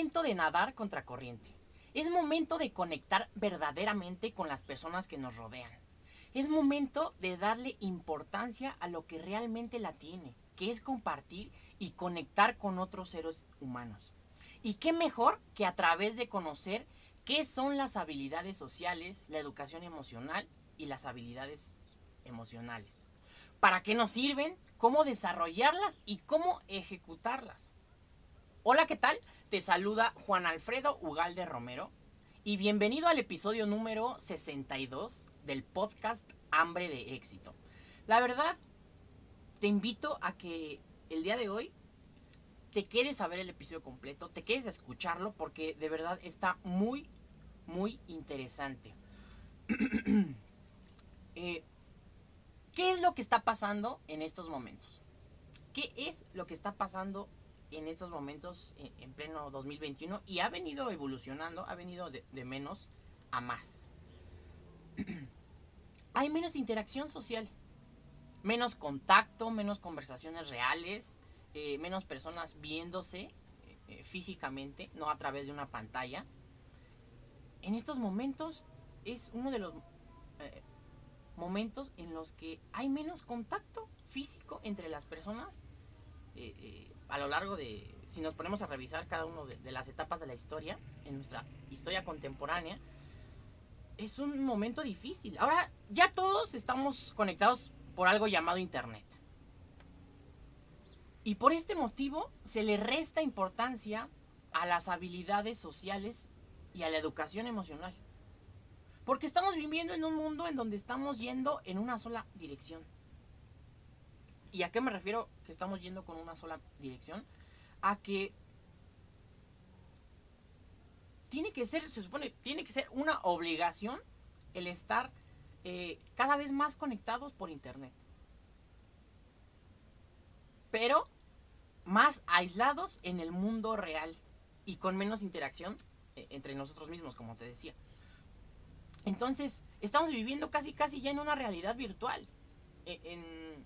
momento de nadar contra corriente. Es momento de conectar verdaderamente con las personas que nos rodean. Es momento de darle importancia a lo que realmente la tiene, que es compartir y conectar con otros seres humanos. Y qué mejor que a través de conocer qué son las habilidades sociales, la educación emocional y las habilidades emocionales. ¿Para qué nos sirven? ¿Cómo desarrollarlas y cómo ejecutarlas? Hola, ¿qué tal? Te saluda Juan Alfredo Ugalde Romero y bienvenido al episodio número 62 del podcast Hambre de Éxito. La verdad, te invito a que el día de hoy te quedes a ver el episodio completo, te quedes a escucharlo porque de verdad está muy, muy interesante. Eh, ¿Qué es lo que está pasando en estos momentos? ¿Qué es lo que está pasando en estos momentos en, pleno 2021? Y ha venido evolucionando, ha venido de, menos a más. Hay menos interacción social, menos contacto, menos conversaciones reales, eh, menos personas viéndose eh, físicamente, no a través de una pantalla. En estos momentos es uno de los eh, momentos en los que hay menos contacto físico entre las personas eh, eh, a lo largo de, si nos ponemos a revisar cada una de, las etapas de la historia, en nuestra historia contemporánea, es un momento difícil. Ahora ya todos estamos conectados por algo llamado Internet. Y por este motivo se le resta importancia a las habilidades sociales y a la educación emocional. Porque estamos viviendo en un mundo en donde estamos yendo en una sola dirección. ¿Y a qué me refiero que estamos yendo con una sola dirección? A que tiene que ser, se supone, tiene que ser una obligación el estar eh, cada vez más conectados por internet. Pero más aislados en el mundo real y con menos interacción eh, entre nosotros mismos, como te decía. Entonces, estamos viviendo casi, casi ya en una realidad virtual. E, en,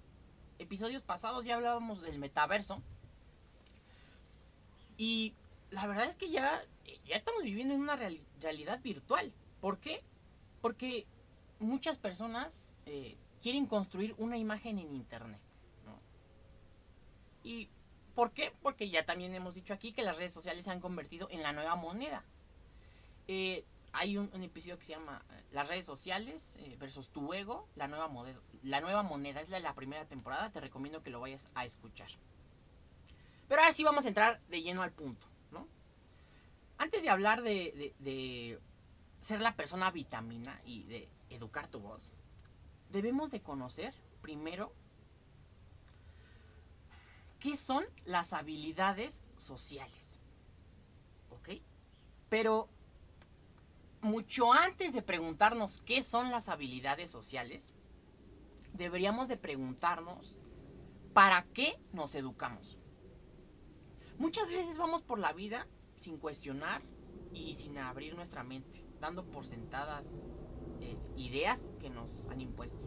episodios pasados ya hablábamos del metaverso. Y la verdad es que ya, ya estamos viviendo en una realidad virtual. ¿Por qué? Porque muchas personas eh, quieren construir una imagen en Internet. ¿Y por qué? Porque ya también hemos dicho aquí que las redes sociales se han convertido en la nueva moneda. Eh, hay un, episodio que se llama eh, Las redes sociales eh, versus tu ego, la nueva, moneda, la nueva moneda. Es la de la primera temporada, te recomiendo que lo vayas a escuchar. Pero ahora sí vamos a entrar de lleno al punto, ¿no? Antes de hablar de, de ser la persona vitamina y de educar tu voz, debemos de conocer primero qué son las habilidades sociales. ¿Ok? Pero mucho antes de preguntarnos qué son las habilidades sociales, deberíamos de preguntarnos para qué nos educamos. Muchas veces vamos por la vida sin cuestionar y sin abrir nuestra mente, dando por sentadas eh, ideas que nos han impuesto.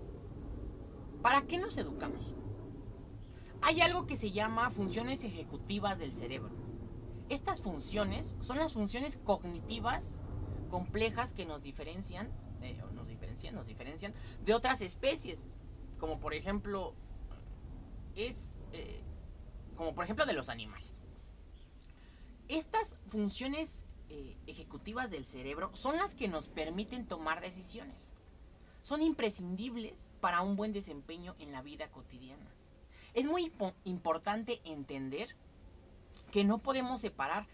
¿Para qué nos educamos? Hay algo que se llama funciones ejecutivas del cerebro. Estas funciones son las funciones cognitivas complejas que nos diferencian, eh, nos diferencian, nos diferencian de otras especies, como por ejemplo es eh, como por ejemplo de los animales. Estas funciones eh, ejecutivas del cerebro son las que nos permiten tomar decisiones. Son imprescindibles para un buen desempeño en la vida cotidiana. Es muy importante entender que no podemos separar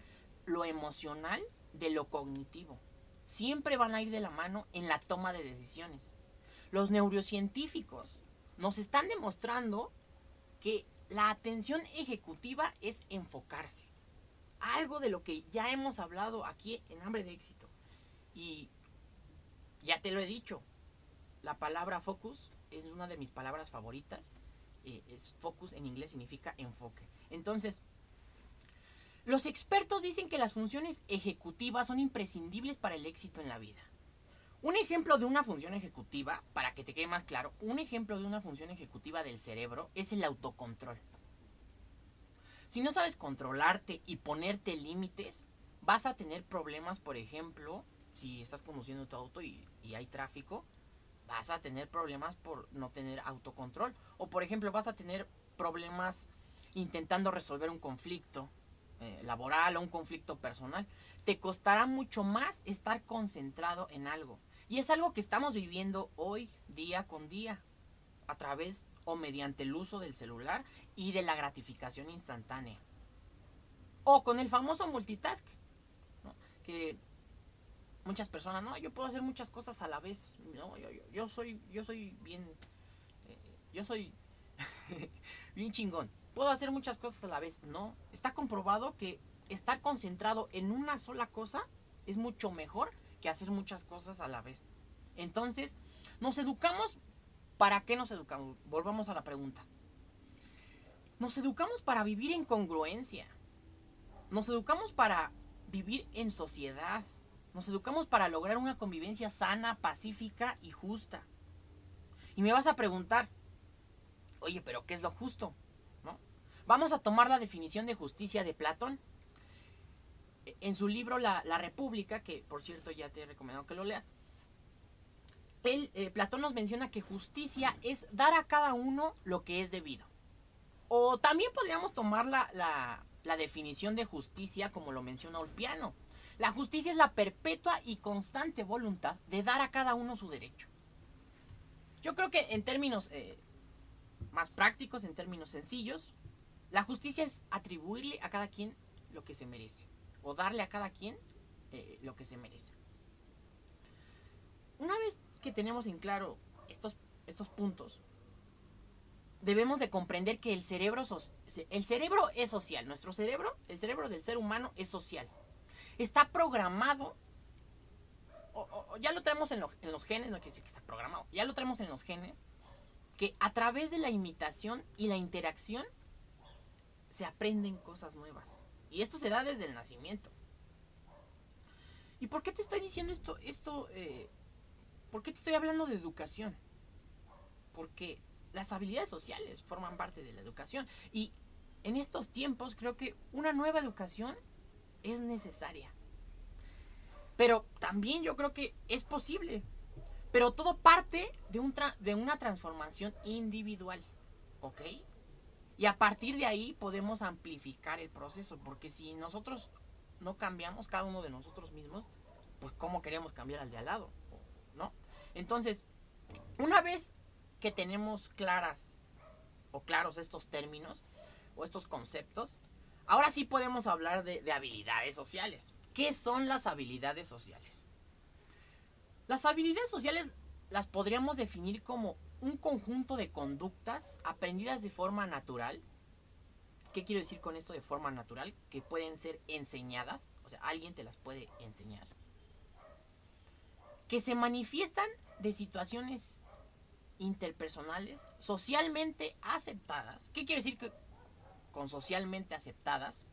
lo emocional de lo cognitivo siempre van a ir de la mano en la toma de decisiones. Los neurocientíficos nos están demostrando que la atención ejecutiva es enfocarse. Algo de lo que ya hemos hablado aquí en Hambre de Éxito. Y ya te lo he dicho, la palabra focus es una de mis palabras favoritas. Eh, es focus en inglés significa enfoque. Entonces, los expertos dicen que las funciones ejecutivas son imprescindibles para el éxito en la vida. Un ejemplo de una función ejecutiva, para que te quede más claro, un ejemplo de una función ejecutiva del cerebro es el autocontrol. Si no sabes controlarte y ponerte límites, vas a tener problemas, por ejemplo, si estás conduciendo tu auto y, y hay tráfico, vas a tener problemas por no tener autocontrol. O por ejemplo, vas a tener problemas intentando resolver un conflicto eh, laboral o un conflicto personal. Te costará mucho más estar concentrado en algo. Y es algo que estamos viviendo hoy, día con día, a través o mediante el uso del celular y de la gratificación instantánea. O con el famoso multitask, que muchas personas, no, yo puedo hacer muchas cosas a la vez. No, yo, yo, soy, yo soy bien, eh, yo soy bien chingón. Puedo hacer muchas cosas a la vez. No, está comprobado que estar concentrado en una sola cosa es mucho mejor que hacer muchas cosas a la vez. Entonces, nos educamos. ¿Para qué nos educamos? Volvamos a la pregunta. Nos educamos para vivir en congruencia. Nos educamos para vivir en sociedad. Nos educamos para lograr una convivencia sana, pacífica y justa. Y me vas a preguntar, oye, pero ¿qué es lo justo? Vamos a tomar la definición de justicia de Platón. En su libro La, República, que por cierto ya te he recomendado que lo leas, eh, Platón nos menciona que justicia es dar a cada uno lo que es debido. O también podríamos tomar la, la definición de justicia como lo menciona Olpiano la justicia es la perpetua y constante voluntad de dar a cada uno su derecho. Yo creo que en términos eh, más prácticos, en términos sencillos, la justicia es atribuirle a cada quien lo que se merece. O darle a cada quien eh, lo que se merece. Una vez que tenemos en claro estos, estos puntos, debemos de comprender que el cerebro, el cerebro es social. Nuestro cerebro, el cerebro del ser humano es social está programado, ya lo tenemos en, los genes, no quiere decir que está programado, ya lo tenemos en los genes, que a través de la imitación y la interacción se aprenden cosas nuevas. Y esto se da desde el nacimiento. ¿Y por qué te estoy diciendo esto? esto eh, ¿Por qué te estoy hablando de educación? Porque las habilidades sociales forman parte de la educación. Y en estos tiempos creo que una nueva educación es necesaria. Pero también yo creo que es posible. Pero todo parte de, un de una transformación individual. ¿Ok? Y a partir de ahí podemos amplificar el proceso. Porque si nosotros no cambiamos, cada uno de nosotros mismos, pues ¿cómo queremos cambiar al de al lado? ¿No? Entonces, una vez que tenemos claras o claros estos términos o estos conceptos, Ahora sí podemos hablar de, habilidades sociales. ¿Qué son las habilidades sociales? Las habilidades sociales las podríamos definir como un conjunto de conductas aprendidas de forma natural. ¿Qué quiero decir con esto de forma natural? Que pueden ser enseñadas, o sea, alguien te las puede enseñar. Que se manifiestan de situaciones interpersonales socialmente aceptadas. ¿Qué quiere decir que con socialmente aceptadas.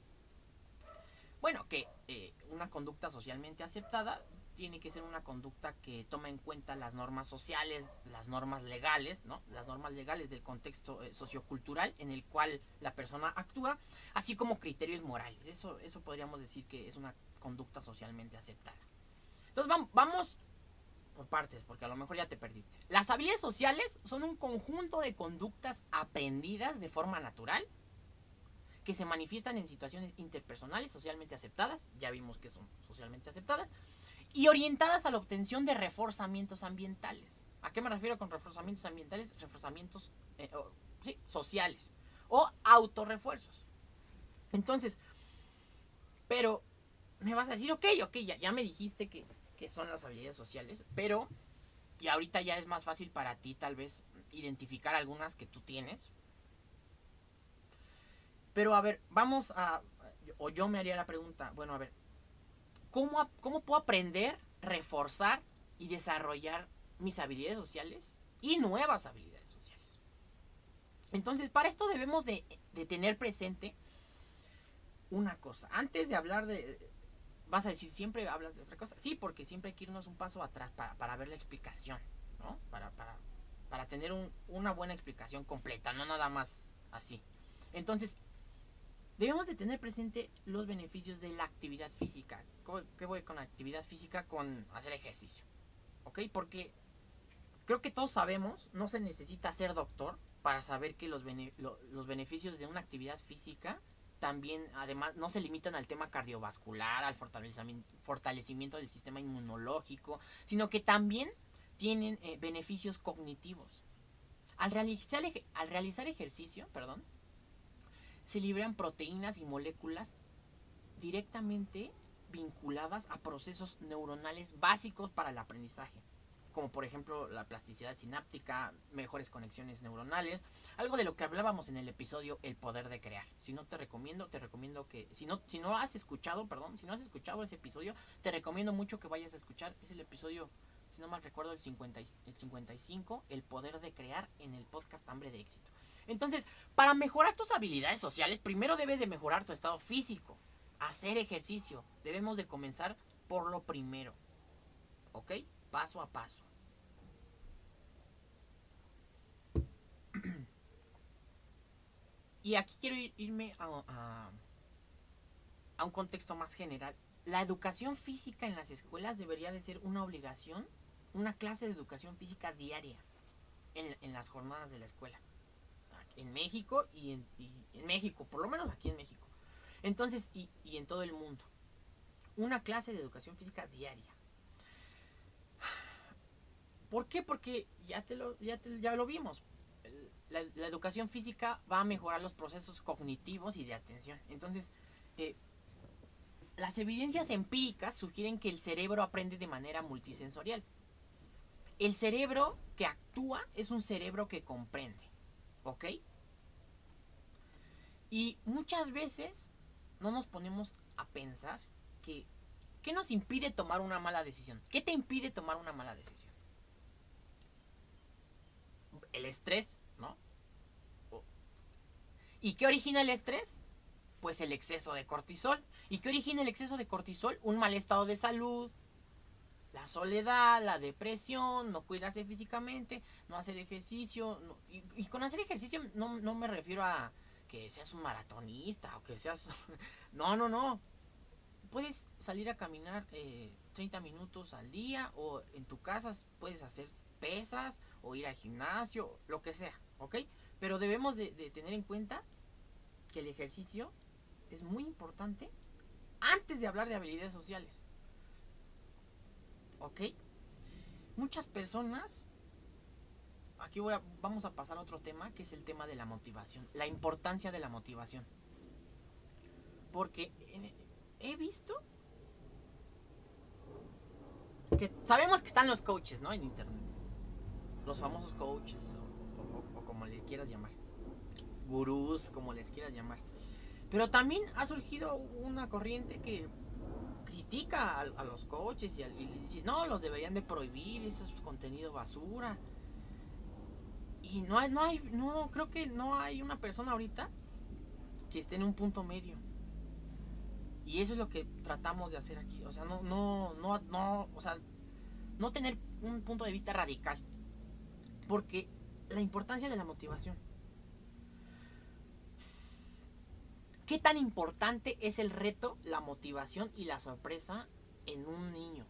Bueno, que eh, una conducta socialmente aceptada tiene que ser una conducta que toma en cuenta las normas sociales, las normas legales, ¿no? Las normas legales del contexto eh, sociocultural en el cual la persona actúa, así como criterios morales. Eso, eso podríamos decir que es una conducta socialmente aceptada. Entonces vamos por partes, porque a lo mejor ya te perdiste. Las habilidades sociales son un conjunto de conductas aprendidas de forma natural que se manifiestan en situaciones interpersonales socialmente aceptadas, ya vimos que son socialmente aceptadas, y orientadas a la obtención de reforzamientos ambientales. ¿A qué me refiero con reforzamientos ambientales? Reforzamientos eh, sí, sociales o autorrefuerzos. Entonces, pero me vas a decir, ok, ok, ya, ya me dijiste que, que son las habilidades sociales, pero y ahorita ya es más fácil para ti tal vez identificar algunas que tú tienes, pero a ver, vamos a, o yo me haría la pregunta, bueno, a ver, ¿cómo, cómo puedo aprender, reforzar y desarrollar mis habilidades sociales y nuevas habilidades sociales? Entonces, para esto debemos de, tener presente una cosa. Antes de hablar de, vas a decir, siempre hablas de otra cosa. Sí, porque siempre hay que irnos un paso atrás para, ver la explicación, ¿no? Para, para, para tener una buena explicación completa, no nada más así. Entonces, debemos de tener presente los beneficios de la actividad física. ¿Qué voy con actividad física? Con hacer ejercicio. ¿Ok? Porque creo que todos sabemos, no se necesita ser doctor para saber que los, los beneficios de una actividad física también, además, no se limitan al tema cardiovascular, al fortalecimiento, fortalecimiento del sistema inmunológico, sino que también tienen eh, beneficios cognitivos. Al realizar, al realizar ejercicio, perdón, se liberan proteínas y moléculas directamente vinculadas a procesos neuronales básicos para el aprendizaje como por ejemplo la plasticidad sináptica, mejores conexiones neuronales, algo de lo que hablábamos en el episodio El poder de crear. Si no te recomiendo, te recomiendo que si no si no has escuchado, perdón, si no has escuchado ese episodio, te recomiendo mucho que vayas a escuchar, es el episodio si no mal recuerdo el, 50, el 55, El poder de crear en el podcast Hambre de éxito. Entonces, para mejorar tus habilidades sociales, primero debes de mejorar tu estado físico, hacer ejercicio. Debemos de comenzar por lo primero. ¿Ok? Paso a paso. Y aquí quiero irme a, a, un contexto más general. La educación física en las escuelas debería de ser una obligación, una clase de educación física diaria en, las jornadas de la escuela. En México y en, México, por lo menos aquí en México. Entonces, y, y en todo el mundo. Una clase de educación física diaria. ¿Por qué? Porque ya, te lo, ya, ya lo vimos la, educación física va a mejorar los procesos cognitivos y de atención. Entonces, eh, las evidencias empíricas sugieren que el cerebro aprende de manera multisensorial. El cerebro que actúa es un cerebro que comprende. ¿Ok? Y muchas veces no nos ponemos a pensar que ¿qué nos impide tomar una mala decisión? ¿Qué te impide tomar una mala decisión? El estrés, ¿Y qué origina el estrés? Pues el exceso de cortisol. ¿Y qué origina el exceso de cortisol? Un mal estado de salud, la soledad, la depresión, no cuidarse físicamente, no hacer ejercicio. y, con hacer ejercicio no, me refiero a que seas un maratonista o que seas... no, no, no. Puedes salir a caminar 30 eh, minutos al día o en tu casa puedes hacer pesas o ir al gimnasio, lo que sea, ¿ok? Pero debemos de, tener en cuenta que el ejercicio es muy importante antes de hablar de habilidades sociales. ¿Ok? Muchas personas, aquí voy a, vamos a pasar a otro tema, que es el tema de la motivación, la importancia de la motivación. Porque he visto que sabemos que están los coaches, ¿no? En internet. Los famosos coaches como les quieras llamar. Gurús, como les quieras llamar. Pero también ha surgido una corriente que critica a, los coches y, dice, no, los deberían de prohibir, eso es contenido basura. Y no hay, no hay, no, creo que no hay una persona ahorita que esté en un punto medio. Y eso es lo que tratamos de hacer aquí. O sea, no, no, no, no, o sea, no tener un punto de vista radical. Porque la importancia de la motivación. ¿Qué tan importante es el reto, la motivación y la sorpresa en un niño?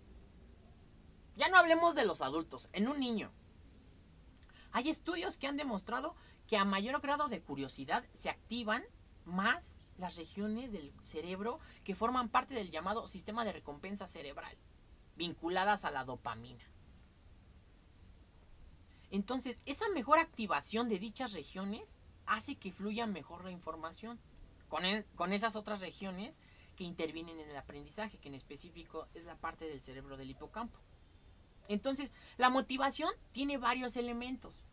Ya no hablemos de los adultos, en un niño. Hay estudios que han demostrado que a mayor grado de curiosidad se activan más las regiones del cerebro que forman parte del llamado sistema de recompensa cerebral, vinculadas a la dopamina. Entonces, esa mejor activación de dichas regiones hace que fluya mejor la información con, con esas otras regiones que intervienen en el aprendizaje, que en específico es la parte del cerebro del hipocampo. Entonces, la motivación tiene varios elementos.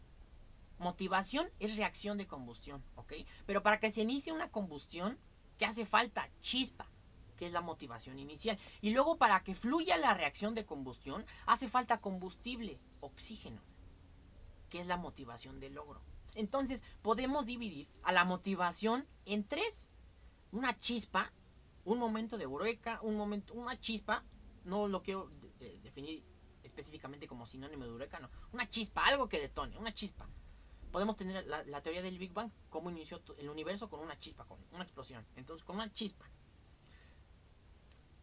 Motivación es reacción de combustión, ¿ok? Pero para que se inicie una combustión, ¿qué hace falta? Chispa, que es la motivación inicial. Y luego para que fluya la reacción de combustión, hace falta combustible, oxígeno que es la motivación del logro. Entonces, podemos dividir a la motivación en tres. Una chispa, un momento de eureka, un momento, una chispa, no lo quiero definir específicamente como sinónimo de no. Una chispa, algo que detone, una chispa. podemos tener la, teoría del Big Bang, cómo inició el universo con una chispa, con una explosión. Entonces, con una chispa.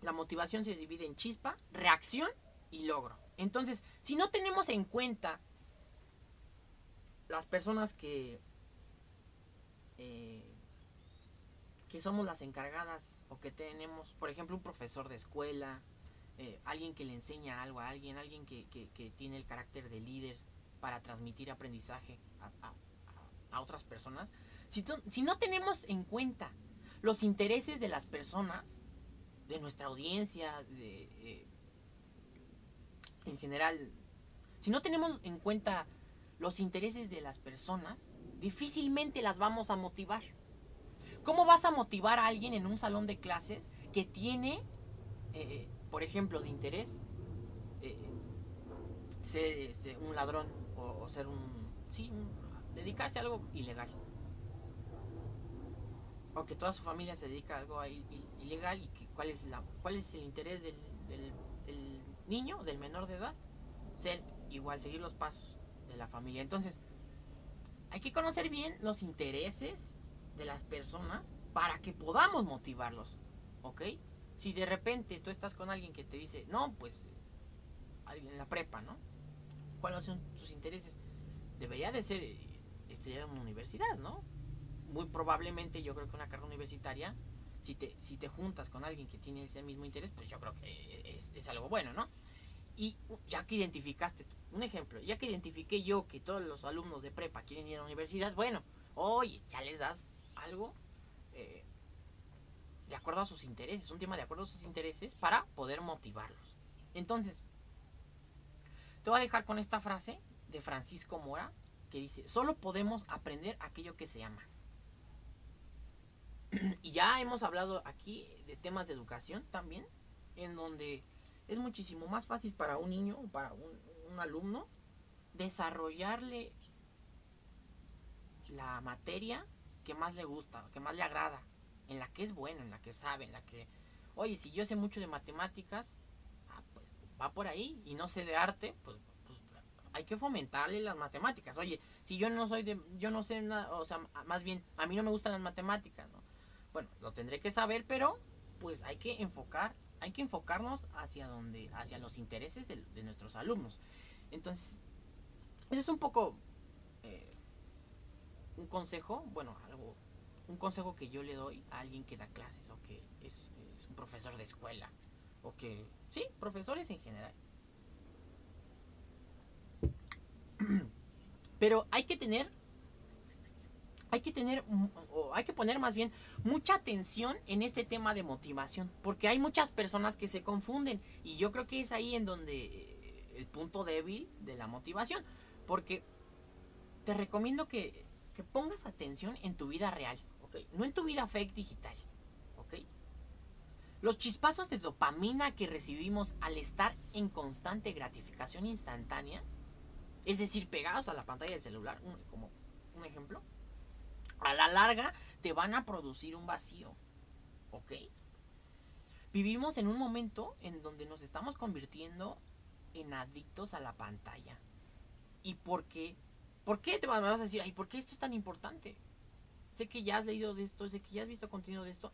La motivación se divide en chispa, reacción y logro. Entonces, si no tenemos en cuenta las personas que, eh, que somos las encargadas o que tenemos, por ejemplo, un profesor de escuela, eh, alguien que le enseña algo a alguien, alguien que, tiene el carácter de líder para transmitir aprendizaje a, otras personas, si, si, no tenemos en cuenta los intereses de las personas, de nuestra audiencia, de, eh, en general, si no tenemos en cuenta los intereses de las personas, difícilmente las vamos a motivar. ¿Cómo vas a motivar a alguien en un salón de clases que tiene eh, por ejemplo, de interés, eh, ser este, un ladrón o, ser un, sí, dedicarse a algo ilegal. O que toda su familia se dedica a algo ilegal y que, cuál, es la, cuál es el interés del, del niño, del menor de edad. Ser igual, seguir los pasos de la familia. Entonces, hay que conocer bien los intereses de las personas para que podamos motivarlos. ¿Ok? Si de repente tú estás con alguien que te dice, no, pues, alguien en la prepa, ¿no? ¿Cuáles son tus intereses? Debería de ser eh, estudiar en una universidad, ¿no? Muy probablemente yo creo que una carrera universitaria, si te, si te juntas con alguien que tiene ese mismo interés, pues yo creo que es, es algo bueno, ¿no? Y ya que identificaste, un ejemplo, ya que identifiqué yo que todos los alumnos de prepa quieren ir a la universidad, bueno, oye, ya les das algo de acuerdo a sus intereses, un tema de acuerdo a sus intereses para poder motivarlos. Entonces, te voy a dejar con esta frase de Francisco Mora que dice, solo podemos aprender aquello que se ama. y ya hemos hablado aquí de temas de educación también, en donde es muchísimo más fácil para un niño o para un, un alumno desarrollarle la materia que más le gusta, que más le agrada en la que es bueno, en la que sabe, en la que, oye, si yo sé mucho de matemáticas, ah, pues, va por ahí, y no sé de arte, pues, pues, hay que fomentarle las matemáticas. Oye, si yo no soy de, yo no sé nada, o sea, más bien, a mí no me gustan las matemáticas, ¿no? Bueno, lo tendré que saber, pero pues hay que enfocar, hay que enfocarnos hacia donde, hacia los intereses de, nuestros alumnos. Entonces, eso es un poco eh, un consejo, bueno, algo un consejo que yo le doy a alguien que da clases o que es, un profesor de escuela o que, sí, profesores en general. Pero hay que tener, hay que tener, o hay que poner más bien mucha atención en este tema de motivación, porque hay muchas personas que se confunden y yo creo que es ahí en donde eh, el punto débil de la motivación, porque te recomiendo que, que pongas atención en tu vida real. No en tu vida fake digital, ¿ok? Los chispazos de dopamina que recibimos al estar en constante gratificación instantánea, es decir, pegados a la pantalla del celular, como un ejemplo, a la larga te van a producir un vacío, ¿ok? Vivimos en un momento en donde nos estamos convirtiendo en adictos a la pantalla. ¿Y por qué? ¿Por qué te vas a decir, ay, por qué esto es tan importante? Sé que ya has leído de esto, sé que ya has visto contenido de esto,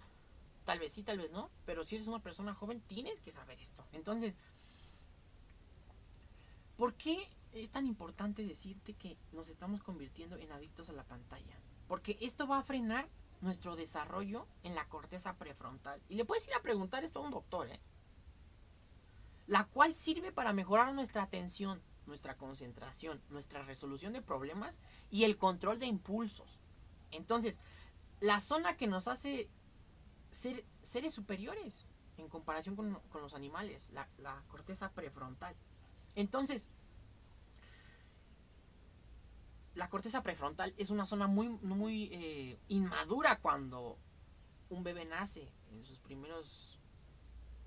tal vez sí, tal vez no, pero si eres una persona joven tienes que saber esto. Entonces, ¿por qué es tan importante decirte que nos estamos convirtiendo en adictos a la pantalla? Porque esto va a frenar nuestro desarrollo en la corteza prefrontal. Y le puedes ir a preguntar esto a un doctor, ¿eh? La cual sirve para mejorar nuestra atención, nuestra concentración, nuestra resolución de problemas y el control de impulsos. Entonces, la zona que nos hace ser seres superiores en comparación con, los animales, la, corteza prefrontal. Entonces, la corteza prefrontal es una zona muy, muy eh, inmadura cuando un bebé nace en sus primeros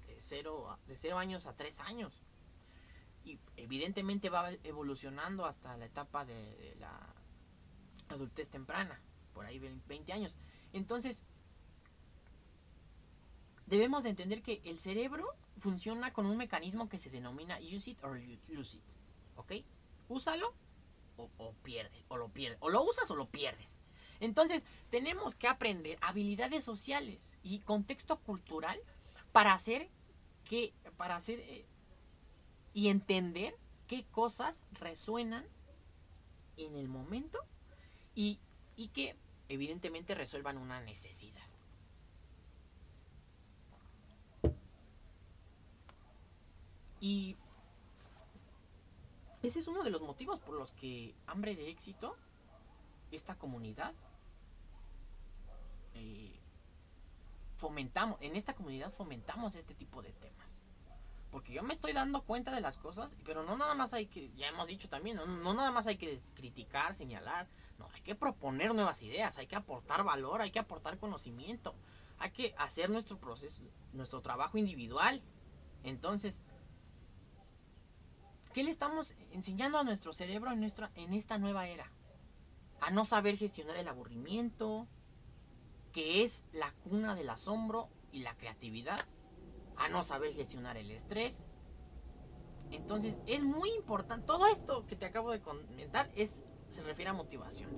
de cero, de cero años a tres años. Y evidentemente va evolucionando hasta la etapa de la adultez temprana por ahí 20 años. Entonces, debemos de entender que el cerebro funciona con un mecanismo que se denomina use it or lose it. ¿Ok? Úsalo o, o pierdes, o lo pierdes, o lo usas o lo pierdes. Entonces, tenemos que aprender habilidades sociales y contexto cultural para hacer que, para hacer eh, y entender qué cosas resuenan en el momento y, y que evidentemente resuelvan una necesidad. Y ese es uno de los motivos por los que Hambre de Éxito, esta comunidad, eh, fomentamos, en esta comunidad fomentamos este tipo de temas. Porque yo me estoy dando cuenta de las cosas, pero no nada más hay que, ya hemos dicho también, no, no nada más hay que criticar, señalar, no, hay que proponer nuevas ideas, hay que aportar valor, hay que aportar conocimiento, hay que hacer nuestro proceso, nuestro trabajo individual. Entonces, ¿qué le estamos enseñando a nuestro cerebro en, nuestra, en esta nueva era? A no saber gestionar el aburrimiento, que es la cuna del asombro y la creatividad, a no saber gestionar el estrés. Entonces, es muy importante, todo esto que te acabo de comentar es se refiere a motivación.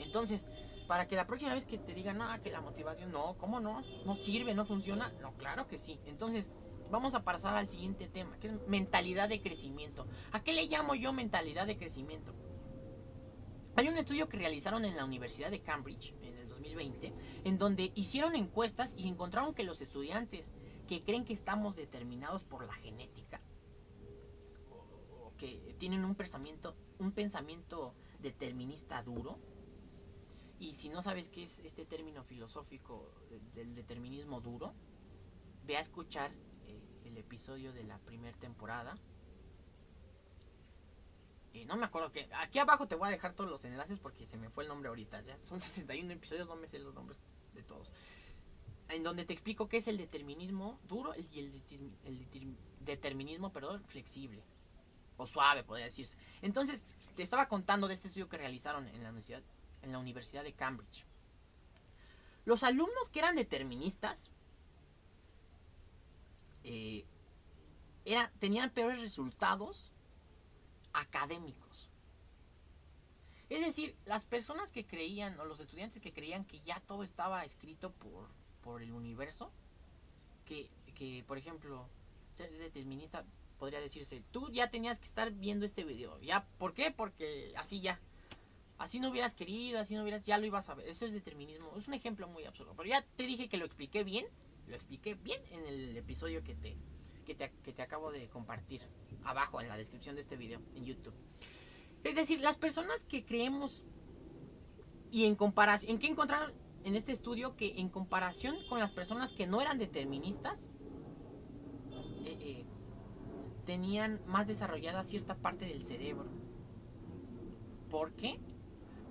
Entonces, para que la próxima vez que te digan, no, que la motivación, no, ¿cómo no? ¿No sirve? ¿No funciona? No, claro que sí. Entonces, vamos a pasar al siguiente tema, que es mentalidad de crecimiento. ¿A qué le llamo yo mentalidad de crecimiento? Hay un estudio que realizaron en la Universidad de Cambridge en el 2020, en donde hicieron encuestas y encontraron que los estudiantes que creen que estamos determinados por la genética, que tienen un pensamiento un pensamiento determinista duro. Y si no sabes qué es este término filosófico del determinismo duro, ve a escuchar eh, el episodio de la primera temporada. Y no me acuerdo que. Aquí abajo te voy a dejar todos los enlaces porque se me fue el nombre ahorita. Ya son 61 episodios, no me sé los nombres de todos. En donde te explico qué es el determinismo duro y el, el determinismo perdón, flexible o suave, podría decirse. Entonces, te estaba contando de este estudio que realizaron en la Universidad, en la Universidad de Cambridge. Los alumnos que eran deterministas eh, era, tenían peores resultados académicos. Es decir, las personas que creían, o los estudiantes que creían que ya todo estaba escrito por, por el universo, que, que por ejemplo, ser determinista podría decirse, tú ya tenías que estar viendo este video. ¿Ya? ¿Por qué? Porque así ya. Así no hubieras querido, así no hubieras, ya lo ibas a ver. Eso es determinismo. Es un ejemplo muy absurdo. Pero ya te dije que lo expliqué bien. Lo expliqué bien en el episodio que te, que te, que te acabo de compartir. Abajo en la descripción de este video en YouTube. Es decir, las personas que creemos y en comparación, ¿en qué encontraron en este estudio que en comparación con las personas que no eran deterministas, tenían más desarrollada cierta parte del cerebro. ¿Por qué?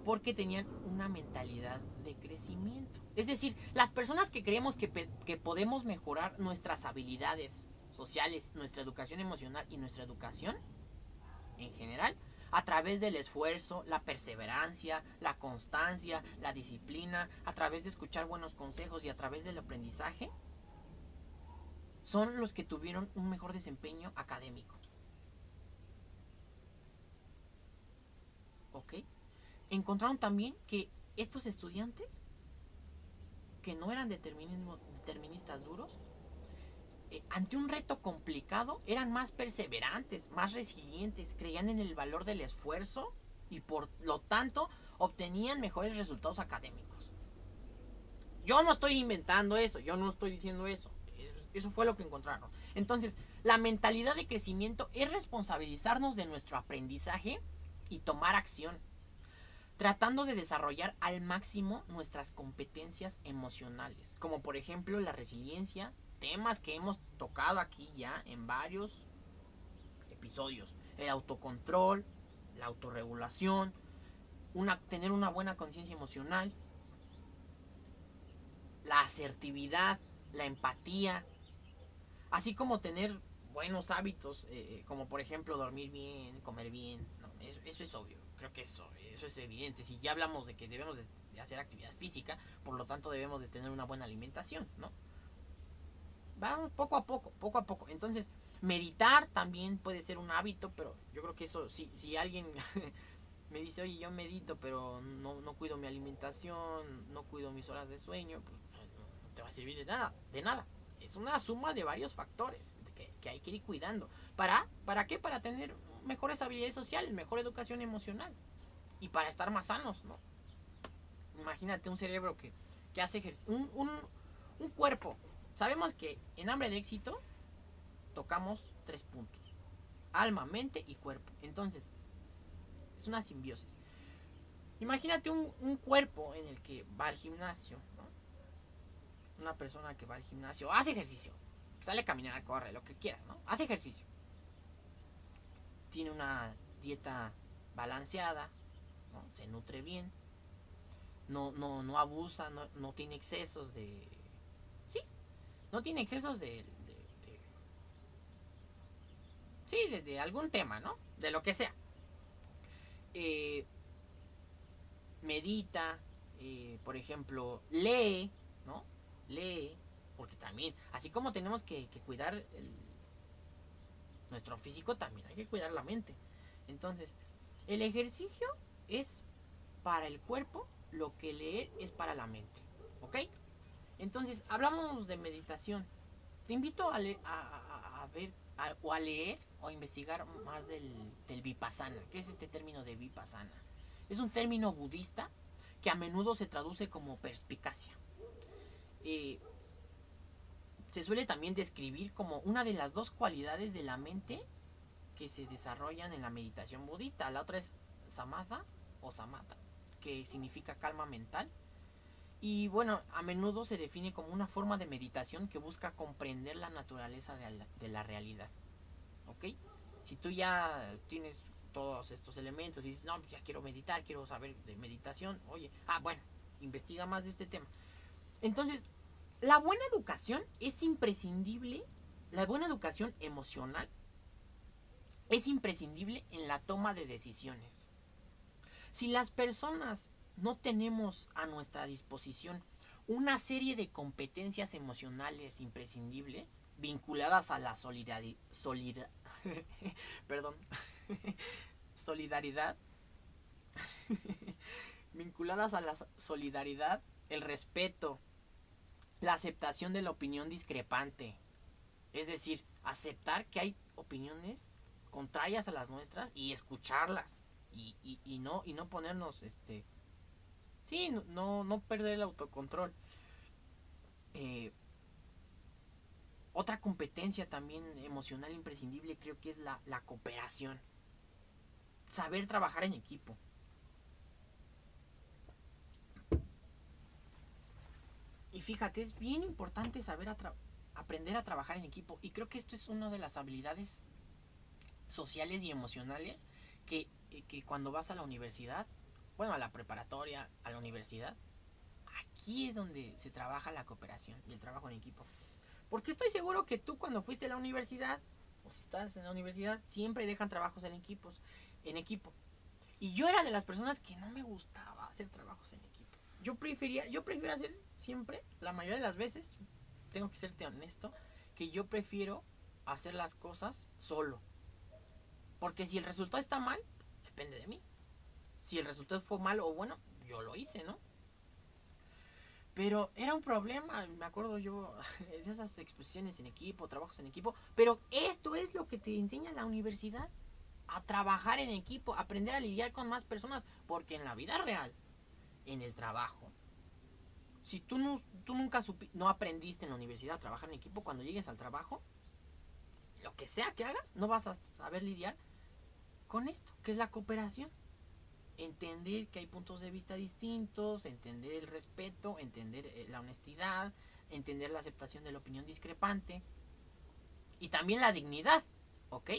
Porque tenían una mentalidad de crecimiento. Es decir, las personas que creemos que, que podemos mejorar nuestras habilidades sociales, nuestra educación emocional y nuestra educación en general, a través del esfuerzo, la perseverancia, la constancia, la disciplina, a través de escuchar buenos consejos y a través del aprendizaje, son los que tuvieron un mejor desempeño académico. ¿Ok? Encontraron también que estos estudiantes, que no eran deterministas duros, eh, ante un reto complicado, eran más perseverantes, más resilientes, creían en el valor del esfuerzo y por lo tanto obtenían mejores resultados académicos. Yo no estoy inventando eso, yo no estoy diciendo eso. Eso fue lo que encontraron. Entonces, la mentalidad de crecimiento es responsabilizarnos de nuestro aprendizaje y tomar acción, tratando de desarrollar al máximo nuestras competencias emocionales, como por ejemplo la resiliencia, temas que hemos tocado aquí ya en varios episodios, el autocontrol, la autorregulación, una, tener una buena conciencia emocional, la asertividad, la empatía, Así como tener buenos hábitos, eh, como por ejemplo dormir bien, comer bien. eso, es obvio, creo que eso, eso es evidente. Si ya hablamos de que debemos de, hacer actividad física, por lo tanto debemos de tener una buena alimentación, ¿no? Vamos poco a poco, poco a poco. Entonces, meditar también puede ser un hábito, pero yo creo que eso, si, si alguien me dice, oye, yo medito, pero no, no cuido mi alimentación, no cuido mis horas de sueño, pues no, te va a servir de nada, de nada. Es una suma de varios factores que, hay que ir cuidando. ¿Para? ¿Para qué? Para tener mejores habilidades sociales, mejor educación emocional y para estar más sanos, ¿no? Imagínate un cerebro que, que hace ejercicio, un, un, un cuerpo. Sabemos que en hambre de éxito tocamos tres puntos. Alma, mente y cuerpo. Entonces, es una simbiosis. Imagínate un, un cuerpo en el que va al gimnasio. Una persona que va al gimnasio, hace ejercicio, sale a caminar, corre, lo que quiera, ¿no? Hace ejercicio. Tiene una dieta balanceada, ¿no? se nutre bien, no, no, no abusa, no, no tiene excesos de... Sí, no tiene excesos de... de, sí, de, de, algún tema, ¿no? De lo que sea. Eh, medita, eh, por ejemplo, lee, ¿no? Lee, porque también, así como tenemos que, cuidar nuestro físico, también hay que cuidar la mente. Entonces, el ejercicio es para el cuerpo lo que leer es para la mente. ¿Ok? Entonces, hablamos de meditación. Te invito a, a, a ver o a leer o a investigar más del, del vipassana. ¿Qué es este término de vipassana? Es un término budista que a menudo se traduce como perspicacia. Eh, se suele también describir como una de las dos cualidades de la mente que se desarrollan en la meditación budista. La otra es samatha o samatha que significa calma mental. Y bueno, a menudo se define como una forma de meditación que busca comprender la naturaleza de la, de la realidad. ¿Ok? Si tú ya tienes todos estos elementos y dices, no, ya quiero meditar, quiero saber de meditación, oye, ah, bueno, investiga más de este tema. Entonces, la buena educación es imprescindible, la buena educación emocional es imprescindible en la toma de decisiones. Si las personas no tenemos a nuestra disposición una serie de competencias emocionales imprescindibles vinculadas a la solidaridad, perdón, solidaridad, vinculadas a la solidaridad, el respeto, la aceptación de la opinión discrepante, es decir, aceptar que hay opiniones contrarias a las nuestras y escucharlas. Y, y, no y no ponernos este sí no no perder el autocontrol. Eh, otra competencia también emocional imprescindible creo que es la, la cooperación. Saber trabajar en equipo y fíjate es bien importante saber aprender a trabajar en equipo y creo que esto es una de las habilidades sociales y emocionales que que cuando vas a la universidad, bueno, a la preparatoria, a la universidad, aquí es donde se trabaja la cooperación y el trabajo en equipo. Porque estoy seguro que tú cuando fuiste a la universidad, o si estás en la universidad, siempre dejan trabajos en equipos, en equipo. Y yo era de las personas que no me gustaba hacer trabajos en equipo. Yo prefería, yo prefiero hacer siempre, la mayoría de las veces, tengo que serte honesto, que yo prefiero hacer las cosas solo. Porque si el resultado está mal, depende de mí. Si el resultado fue malo o bueno, yo lo hice, ¿no? Pero era un problema, me acuerdo yo de esas exposiciones en equipo, trabajos en equipo. Pero esto es lo que te enseña la universidad. A trabajar en equipo, aprender a lidiar con más personas. Porque en la vida real, en el trabajo, si tú, no, tú nunca no aprendiste en la universidad a trabajar en equipo, cuando llegues al trabajo, lo que sea que hagas, no vas a saber lidiar con esto, que es la cooperación. Entender que hay puntos de vista distintos, entender el respeto, entender eh, la honestidad, entender la aceptación de la opinión discrepante y también la dignidad, ¿ok?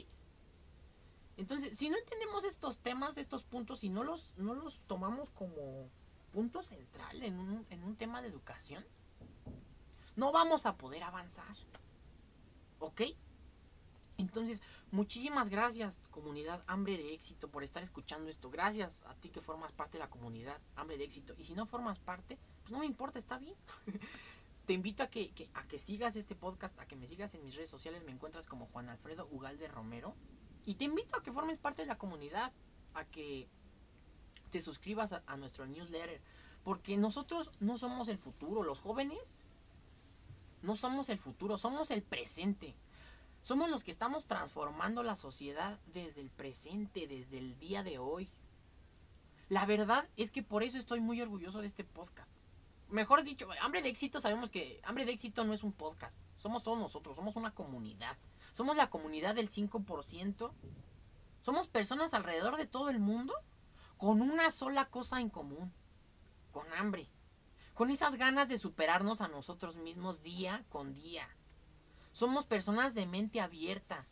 Entonces, si no entendemos estos temas, estos puntos, y no los, no los tomamos como punto central en un, en un tema de educación, no vamos a poder avanzar, ¿ok? Entonces, muchísimas gracias, comunidad Hambre de Éxito, por estar escuchando esto. Gracias a ti que formas parte de la comunidad Hambre de Éxito. Y si no formas parte, pues no me importa, está bien. Te invito a que, a que sigas este podcast, a que me sigas en mis redes sociales. Me encuentras como Juan Alfredo Ugalde Romero. Y te invito a que formes parte de la comunidad, a que te suscribas a, nuestro newsletter. Porque nosotros no somos el futuro, los jóvenes no somos el futuro, somos el presente. Somos los que estamos transformando la sociedad desde el presente, desde el día de hoy. La verdad es que por eso estoy muy orgulloso de este podcast. Mejor dicho, Hambre de Éxito sabemos que Hambre de Éxito no es un podcast. Somos todos nosotros, somos una comunidad. Somos la comunidad del 5%. Somos personas alrededor de todo el mundo con una sola cosa en común. Con hambre. Con esas ganas de superarnos a nosotros mismos día con día. Somos personas de mente abierta,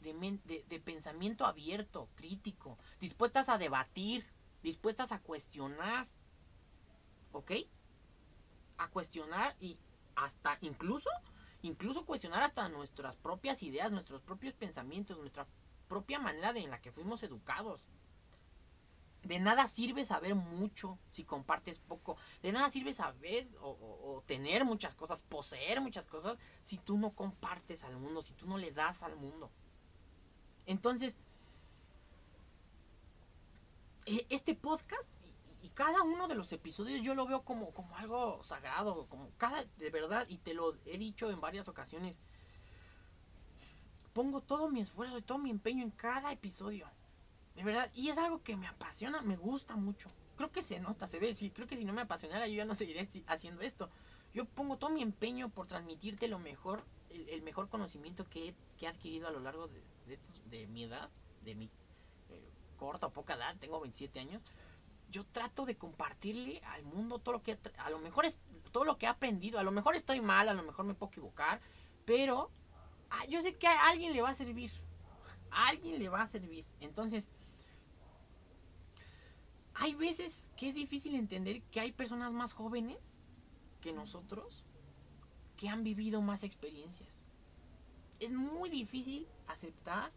de, pensamiento abierto, crítico, dispuestas a debatir, dispuestas a cuestionar. ¿Ok? A cuestionar y hasta incluso, incluso cuestionar hasta nuestras propias ideas, nuestros propios pensamientos, nuestra propia manera de en la que fuimos educados. De nada sirve saber mucho si compartes poco. De nada sirve saber o, tener muchas cosas, poseer muchas cosas, si tú no compartes al mundo, si tú no le das al mundo. Entonces, e, este podcast y, cada uno de los episodios yo lo veo como, como algo sagrado, como cada, de verdad, y te lo he dicho en varias ocasiones, pongo todo mi esfuerzo y todo mi empeño en cada episodio. De verdad, y es algo que me apasiona, me gusta mucho. Creo que se nota, se ve, sí, creo que si no me apasionara yo ya no seguiría haciendo esto. Yo pongo todo mi empeño por transmitirte lo mejor, el, mejor conocimiento que he, adquirido a lo largo de, de, mi edad, de mi eh, corta o poca edad, tengo 27 años. Yo trato de compartirle al mundo todo lo que a lo mejor es todo lo que he aprendido. A lo mejor estoy mal, a lo mejor me puedo equivocar, pero ah, yo sé que a alguien le va a servir. A alguien le va a servir. Entonces, hay veces que es difícil entender que hay personas más jóvenes que nosotros que han vivido más experiencias. Es muy difícil aceptar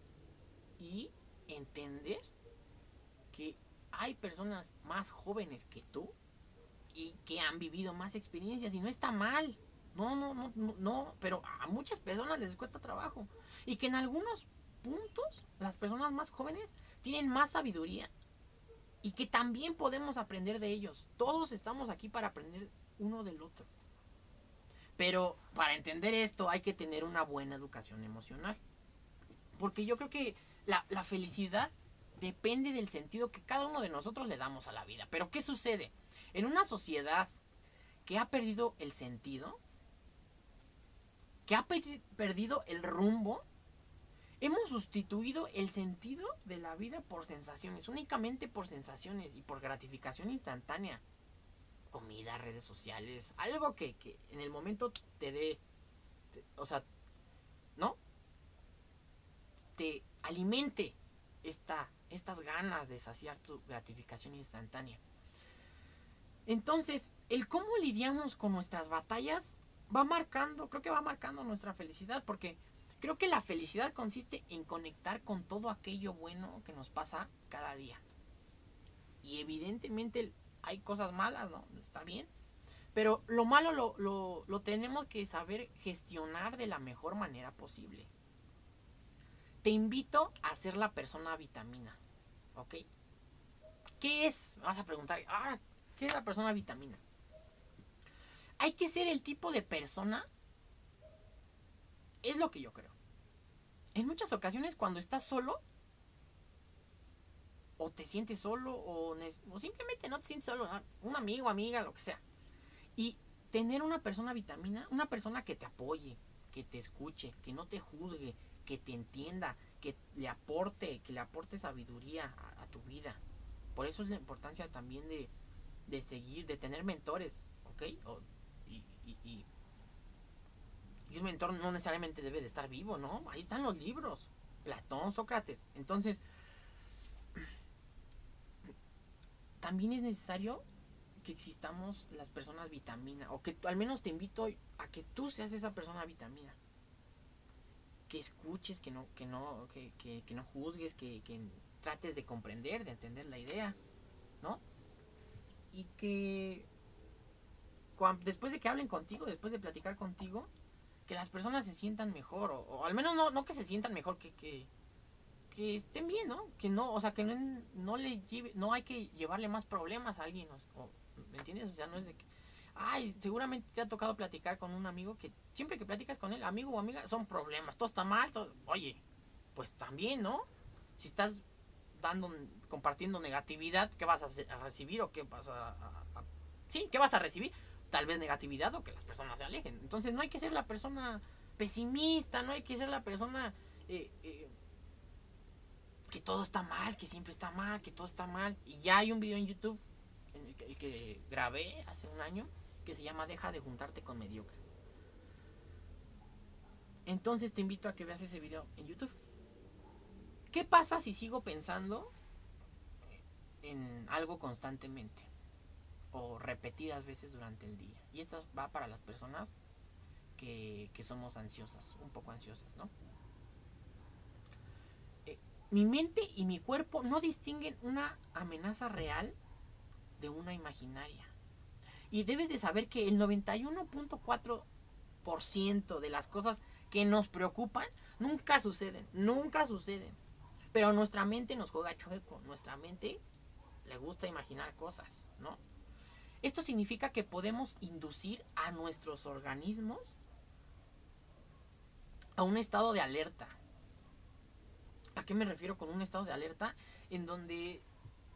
y entender que hay personas más jóvenes que tú y que han vivido más experiencias y no está mal. No, no, no, no, no, pero a muchas personas les cuesta trabajo y que en algunos puntos las personas más jóvenes tienen más sabiduría y que también podemos aprender de ellos. Todos estamos aquí para aprender uno del otro. Pero para entender esto hay que tener una buena educación emocional. Porque yo creo que la, la, felicidad depende del sentido que cada uno de nosotros le damos a la vida. Pero ¿qué sucede? En una sociedad que ha perdido el sentido, que ha perdido el rumbo, Hemos sustituido el sentido de la vida por sensaciones, únicamente por sensaciones y por gratificación instantánea. Comida, redes sociales, algo que, en el momento te dé, o sea, ¿no? Te alimente esta, estas ganas de saciar tu gratificación instantánea. Entonces, el cómo lidiamos con nuestras batallas va marcando, creo que va marcando nuestra felicidad, porque Creo que la felicidad consiste en conectar con todo aquello bueno que nos pasa cada día. Y evidentemente hay cosas malas, ¿no? Está bien. Pero lo malo lo, lo, tenemos que saber gestionar de la mejor manera posible. Te invito a ser la persona vitamina. ¿Ok? ¿Qué es? Vas a preguntar, ah, ¿qué es la persona vitamina? Hay que ser el tipo de persona. Es lo que yo creo en muchas ocasiones cuando estás solo, o te sientes solo, o, simplemente no te sientes solo, un amigo, amiga, lo que sea. Y tener una persona vitamina, una persona que te apoye, que te escuche, que no te juzgue, que te entienda, que le aporte, que le aporte sabiduría a, tu vida. Por eso es la importancia también de, de seguir, de tener mentores, ¿ok? y y un mentor no necesariamente debe de estar vivo, ¿no? Ahí están los libros. Platón, Sócrates. Entonces, también es necesario que existamos las personas vitamina. O que al menos te invito a que tú seas esa persona vitamina. Que escuches, que no, que no, que, que, no juzgues, que, que trates de comprender, de entender la idea, ¿no? Y que después de que hablen contigo, después de platicar contigo, que las personas se sientan mejor, o, al menos no, no, que se sientan mejor, que, que, que estén bien, ¿no? Que no, o sea, que no, no le lleve, no hay que llevarle más problemas a alguien, o, ¿me entiendes? O sea, no es de que, ay, seguramente te ha tocado platicar con un amigo que siempre que platicas con él, amigo o amiga, son problemas, todo está mal, todo, oye, pues también, ¿no? Si estás dando, compartiendo negatividad, ¿qué vas a, recibir o qué vas a, sí, qué vas a recibir? Tal vez negatividad o que las personas se alejen. Entonces no hay que ser la persona pesimista, no hay que ser la persona eh, eh, que todo está mal, que siempre está mal, que todo está mal. Y ya hay un video en YouTube, en el que, grabé hace un año, que se llama Deja de juntarte con mediocres. Entonces te invito a que veas ese video en YouTube. ¿Qué pasa si sigo pensando en algo constantemente? O repetidas veces durante el día. Y esto va para las personas que, que somos ansiosas, un poco ansiosas, ¿no? mi mente y mi cuerpo no distinguen una amenaza real de una imaginaria. Y debes de saber que el 91.4% de las cosas que nos preocupan nunca suceden, nunca suceden. Pero nuestra mente nos juega chueco, nuestra mente le gusta imaginar cosas, ¿no? Esto significa que podemos inducir a nuestros organismos a un estado de alerta, ¿A qué me refiero con un estado de alerta? En donde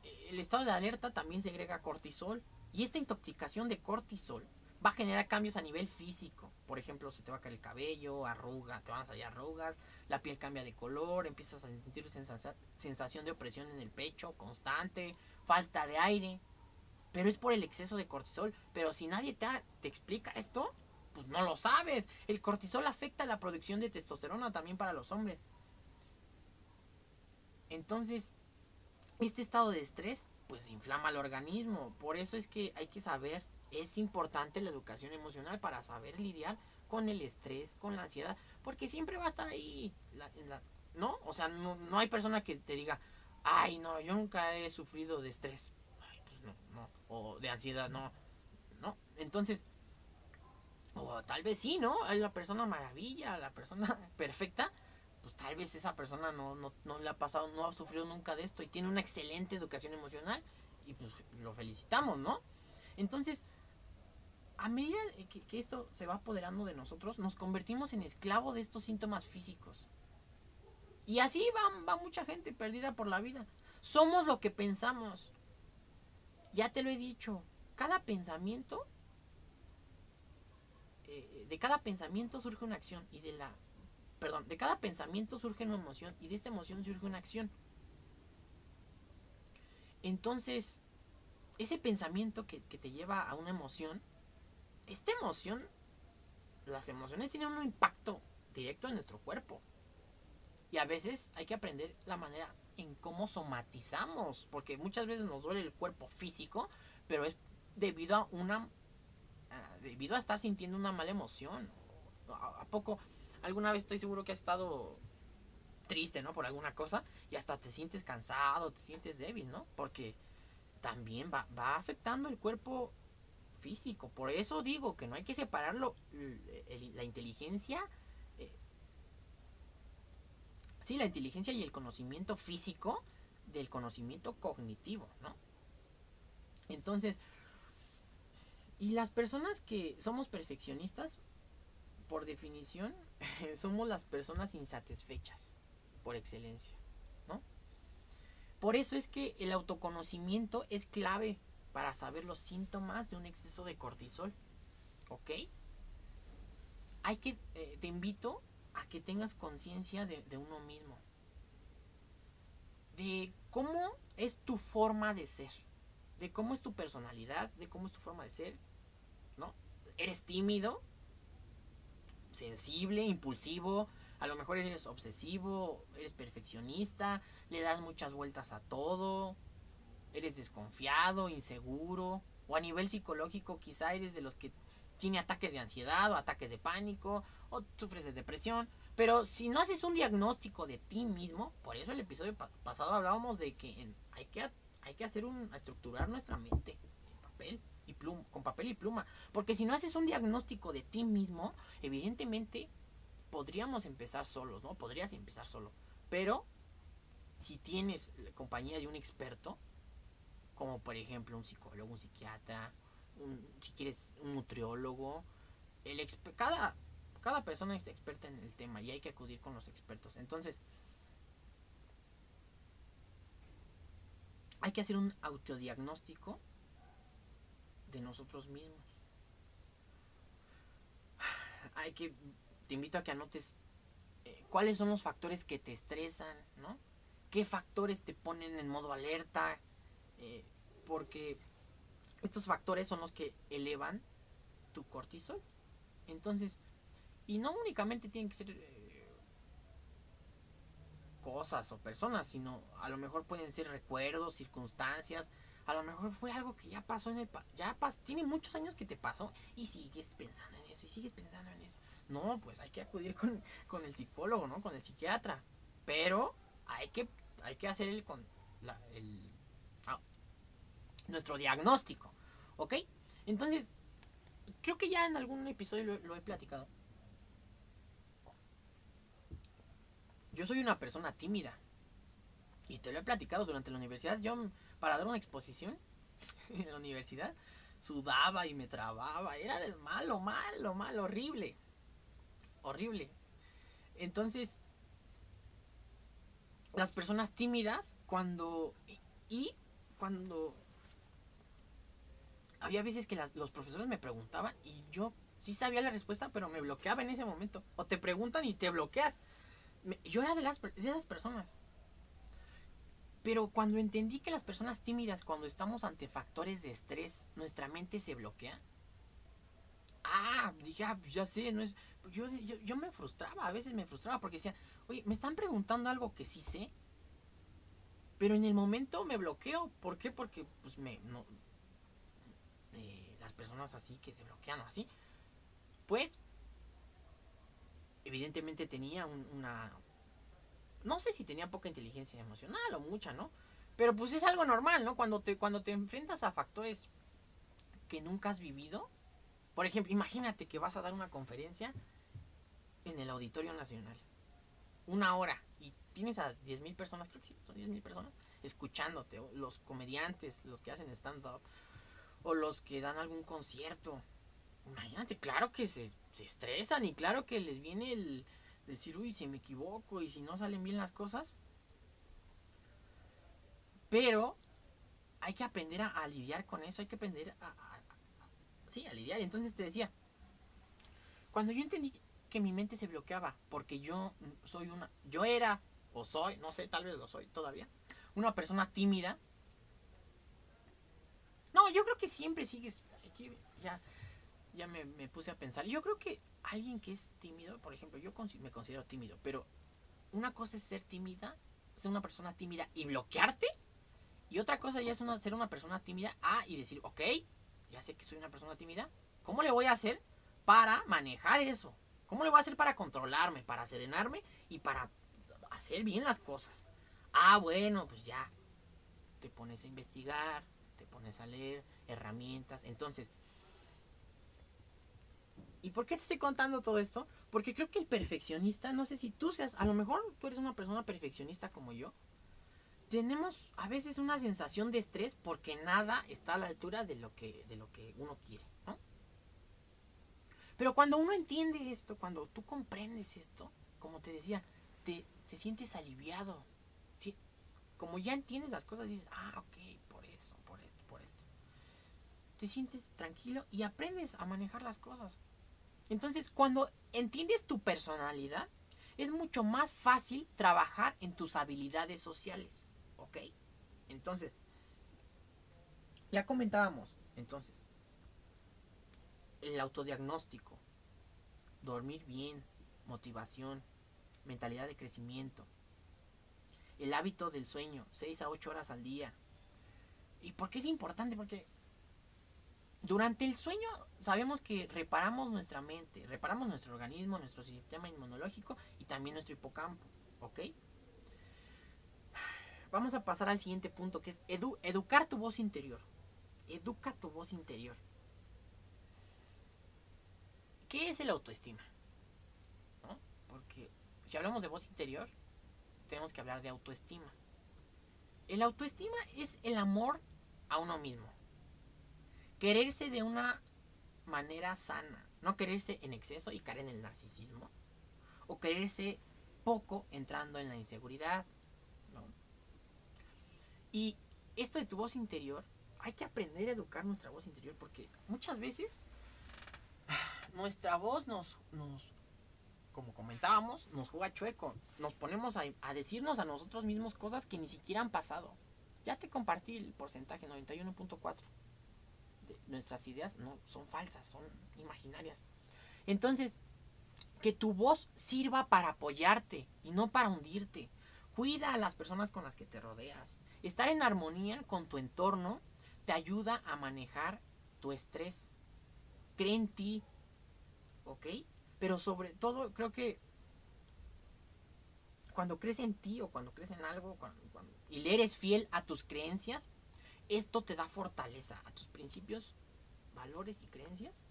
eh, el estado de alerta también segrega cortisol. Y esta intoxicación de cortisol va a generar cambios a nivel físico. Por ejemplo, se te va a caer el cabello, arrugas, te van a salir arrugas, la piel cambia de color, empiezas a sentir sensación de opresión en el pecho constante, falta de aire. Pero es por el exceso de cortisol. Pero si nadie te, te explica esto, pues no lo sabes. El cortisol afecta la producción de testosterona también para los hombres. Entonces, este estado de estrés, pues inflama el organismo. Por eso es que hay que saber, es importante la educación emocional para saber lidiar con el estrés, con la ansiedad, porque siempre va a estar ahí, ¿no? O sea, no, no, hay persona que te diga, ay, no, yo nunca he sufrido de estrés, ay, pues no, no, o de ansiedad, no, no. Entonces, o tal vez sí, ¿no? Es la persona maravilla, la persona perfecta, pues tal vez esa persona no, no, le ha pasado, no ha sufrido nunca de esto y tiene una excelente educación emocional y pues lo felicitamos, ¿no? Entonces, a medida que, esto se va apoderando de nosotros, nos convertimos en esclavo de estos síntomas físicos. Y así va, va mucha gente perdida por la vida. Somos lo que pensamos. Ya te lo he dicho, cada pensamiento, eh, de cada pensamiento surge una acción y de la perdón, de cada pensamiento surge una emoción y de esta emoción surge una acción. Entonces, ese pensamiento que, te lleva a una emoción, esta emoción, las emociones tienen un impacto directo en nuestro cuerpo. Y a veces hay que aprender la manera en cómo somatizamos, porque muchas veces nos duele el cuerpo físico, pero es debido a una debido a estar sintiendo una mala emoción. ¿A, poco alguna vez estoy seguro que has estado triste, ¿no? Por alguna cosa y hasta te sientes cansado, te sientes débil, ¿no? Porque también va, afectando el cuerpo físico. Por eso digo que no hay que separarlo, la inteligencia, sí, la inteligencia y el conocimiento físico del conocimiento cognitivo, ¿no? Entonces, y las personas que somos perfeccionistas, por definición, somos las personas insatisfechas, por excelencia, ¿no? Por eso es que el autoconocimiento es clave para saber los síntomas de un exceso de cortisol, ¿ok? Hay que, eh, te invito a que tengas conciencia de, uno mismo, de cómo es tu forma de ser, de cómo es tu personalidad, de cómo es tu forma de ser, ¿no? ¿Eres tímido? sensible, impulsivo, a lo mejor eres obsesivo, eres perfeccionista, le das muchas vueltas a todo, eres desconfiado, inseguro, o a nivel psicológico quizá eres de los que tiene ataques de ansiedad o ataques de pánico, o sufres de depresión. Pero si no haces un diagnóstico de ti mismo, por eso el episodio pasado hablábamos de que hay, que hay que hacer un, estructurar nuestra mente con papel y pluma. Porque si no haces un diagnóstico de ti mismo, evidentemente podríamos empezar solos, ¿no? Podrías empezar solo. Pero si tienes compañía de un experto, como por ejemplo un psicólogo, un psiquiatra, si quieres un nutriólogo, el cada, cada persona es experta en el tema y hay que acudir con los expertos. Entonces, hay que hacer un autodiagnóstico de nosotros mismos. Hay que, te invito a que anotes eh, cuáles son los factores que te estresan, ¿no? ¿Qué factores te ponen en modo alerta? Eh, porque estos factores son los que elevan tu cortisol. Entonces, y no únicamente tienen que ser eh, cosas o personas, sino a lo mejor pueden ser recuerdos, circunstancias, a lo mejor fue algo que ya pasó en el ya pas tiene muchos años que te pasó y sigues pensando en eso y sigues pensando en eso. No, pues hay que acudir con, con el psicólogo, ¿no? Con el psiquiatra. Pero hay que hay que hacer el con la, el ah, nuestro diagnóstico, ¿ok? Entonces creo que ya en algún episodio lo he platicado. Yo soy una persona tímida. Y te lo he platicado durante la universidad. Yo para dar una exposición en la universidad, sudaba y me trababa. Era del malo, malo, malo, horrible. Horrible. Entonces, las personas tímidas, cuando... Y, cuando... Había veces que los profesores me preguntaban y yo sí sabía la respuesta, pero me bloqueaba en ese momento. O te preguntan y te bloqueas. Yo era de, las, de esas personas. Pero cuando entendí que las personas tímidas, cuando estamos ante factores de estrés, nuestra mente se bloquea. Ah, dije, ah, ya sé, no es. Yo, yo, me frustraba, a veces me frustraba porque decía, oye, me están preguntando algo que sí sé, pero en el momento me bloqueo. ¿Por qué? Porque, pues, me. No, eh, las personas así que se bloquean así, pues, evidentemente tenía una, no sé si tenía poca inteligencia emocional o mucha, ¿no? Pero pues es algo normal, ¿no? Cuando te, cuando te enfrentas a factores que nunca has vivido. Por ejemplo, imagínate que vas a dar una conferencia en el Auditorio Nacional. Una hora. Y tienes a 10.000 personas, creo que sí, son 10.000 personas, escuchándote. los comediantes, los que hacen stand-up. O los que dan algún concierto. Imagínate, claro que se, se estresan y claro que les viene el, decir, uy, si me equivoco y si no salen bien las cosas. Pero hay que aprender a, lidiar con eso, hay que aprender a, sí, a lidiar. Entonces te decía, cuando yo entendí que mi mente se bloqueaba, porque yo soy una, yo era, o soy, no sé, tal vez lo soy todavía, una persona tímida. No, yo creo que siempre sigues, ya, ya me, me puse a pensar. Yo creo que alguien que es tímido, por ejemplo, yo me considero tímido, pero una cosa es ser tímida, ser una persona tímida y bloquearte. Y otra cosa ya es una, ser una persona tímida ah, y decir, ok, ya sé que soy una persona tímida, ¿cómo le voy a hacer para manejar eso? ¿Cómo le voy a hacer para controlarme, para serenarme y para hacer bien las cosas? Ah, bueno, pues ya. Te pones a investigar, te pones a leer herramientas. Entonces, ¿Y por qué te estoy contando todo esto? Porque creo que el perfeccionista, no sé si tú seas, a lo mejor tú eres una persona perfeccionista como yo. Tenemos a veces una sensación de estrés porque nada está a la altura de lo que, de lo que uno quiere, ¿no? Pero cuando uno entiende esto, cuando tú comprendes esto, como te decía, te, te sientes aliviado. ¿sí? Como ya entiendes las cosas, dices, ah, ok, por eso, por esto, por esto. Te sientes tranquilo y aprendes a manejar las cosas. Entonces, cuando entiendes tu personalidad, es mucho más fácil trabajar en tus habilidades sociales. ¿Ok? Entonces, ya comentábamos, entonces, el autodiagnóstico, dormir bien, motivación, mentalidad de crecimiento, el hábito del sueño, 6 a 8 horas al día. ¿Y por qué es importante? Porque durante el sueño sabemos que reparamos nuestra mente, reparamos nuestro organismo, nuestro sistema inmunológico y también nuestro hipocampo, ¿ok? Vamos a pasar al siguiente punto que es educar tu voz interior. Educa tu voz interior. ¿Qué es el autoestima? Porque si hablamos de voz interior, tenemos que hablar de autoestima. El autoestima es el amor a uno mismo. Quererse de una manera sana. No quererse en exceso y caer en el narcisismo. O quererse poco entrando en la inseguridad. Y esto de tu voz interior, hay que aprender a educar nuestra voz interior porque muchas veces nuestra voz nos, nos como comentábamos, nos juega chueco. Nos ponemos a, a, decirnos a nosotros mismos cosas que ni siquiera han pasado. Ya te compartí el porcentaje, 91.4. Nuestras ideas no son falsas, son imaginarias. Entonces, que tu voz sirva para apoyarte y no para hundirte. Cuida a las personas con las que te rodeas. Estar en armonía con tu entorno te ayuda a manejar tu estrés. Cree en ti. ¿Ok? Pero sobre todo, creo que cuando crees en ti o cuando crees en algo y le eres fiel a tus creencias, esto te da fortaleza a tus principios, valores y creencias.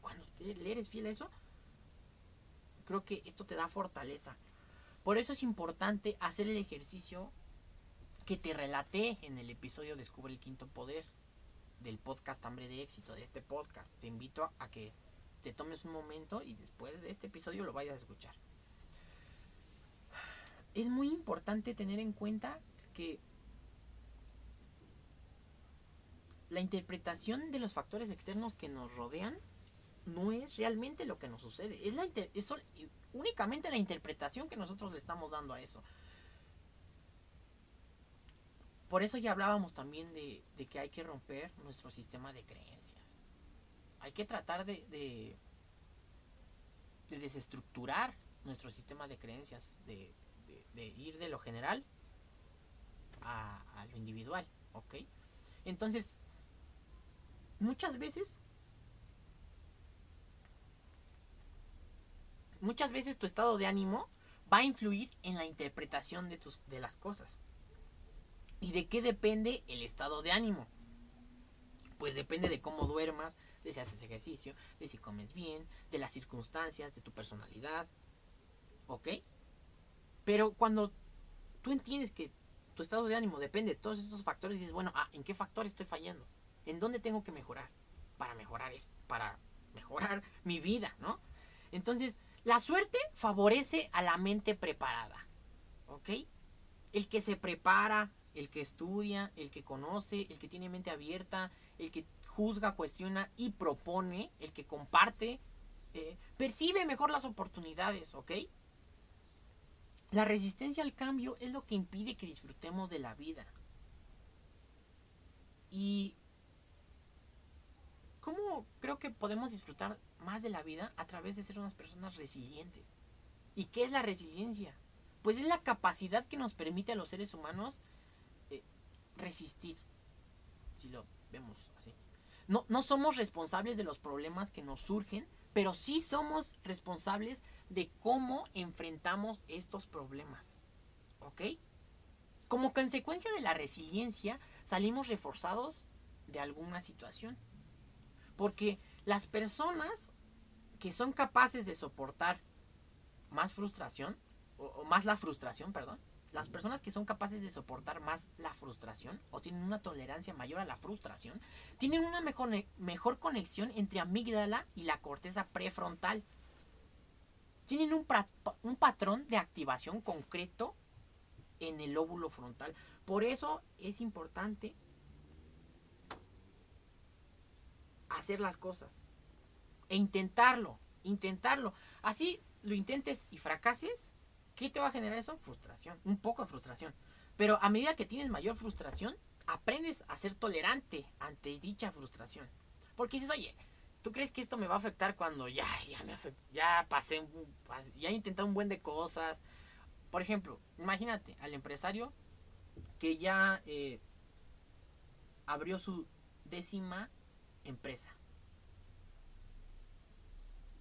Cuando le eres fiel a eso, creo que esto te da fortaleza. Por eso es importante hacer el ejercicio que te relaté en el episodio Descubre el Quinto Poder del podcast Hambre de Éxito, de este podcast. Te invito a que te tomes un momento y después de este episodio lo vayas a escuchar. Es muy importante tener en cuenta que la interpretación de los factores externos que nos rodean no es realmente lo que nos sucede. Es, la únicamente la interpretación que nosotros le estamos dando a eso. Por eso ya hablábamos también de, de que hay que romper nuestro sistema de creencias hay que tratar de, de, desestructurar nuestro sistema de creencias, de, ir de lo general a, a, lo individual, ¿ok? Entonces, muchas veces, muchas veces tu estado de ánimo va a influir en la interpretación de, tus, de las cosas. ¿Y de qué depende el estado de ánimo? Pues depende de cómo duermas, de si haces ejercicio, de si comes bien, de las circunstancias, de tu personalidad. ¿Ok? Pero cuando tú entiendes que tu estado de ánimo depende de todos estos factores, dices, bueno, ah, ¿en qué factor estoy fallando? ¿En dónde tengo que mejorar? Para mejorar esto, para mejorar mi vida, ¿no? Entonces, la suerte favorece a la mente preparada. ¿Ok? El que se prepara, el que estudia, el que conoce, el que tiene mente abierta, el que juzga, cuestiona y propone, el que comparte, eh, percibe mejor las oportunidades, ¿ok? La resistencia al cambio es lo que impide que disfrutemos de la vida. Y ¿cómo creo que podemos disfrutar más de la vida a través de ser unas personas resilientes? ¿Y qué es la resiliencia? Pues es la capacidad que nos permite a los seres humanos eh, resistir, si lo vemos no, somos responsables de los problemas que nos surgen, pero sí somos responsables de cómo enfrentamos estos problemas. ¿Ok? Como consecuencia de la resiliencia, salimos reforzados de alguna situación. Porque las personas que son capaces de soportar más frustración, o más la frustración, perdón, las personas que son capaces de soportar más la frustración o tienen una tolerancia mayor a la frustración, tienen una mejor, mejor conexión entre amígdala y la corteza prefrontal. Tienen un, un patrón de activación concreto en el lóbulo frontal. Por eso es importante hacer las cosas e intentarlo, intentarlo. Así lo intentes y fracases, ¿Qué te va a generar eso? Frustración, un poco de frustración. Pero a medida que tienes mayor frustración, aprendes a ser tolerante ante dicha frustración. Porque dices, oye, ¿tú crees que esto me va a afectar cuando ya, ya me ya pasé, ya he intentado un buen de cosas? Por ejemplo, imagínate al empresario que ya eh, abrió su décima empresa.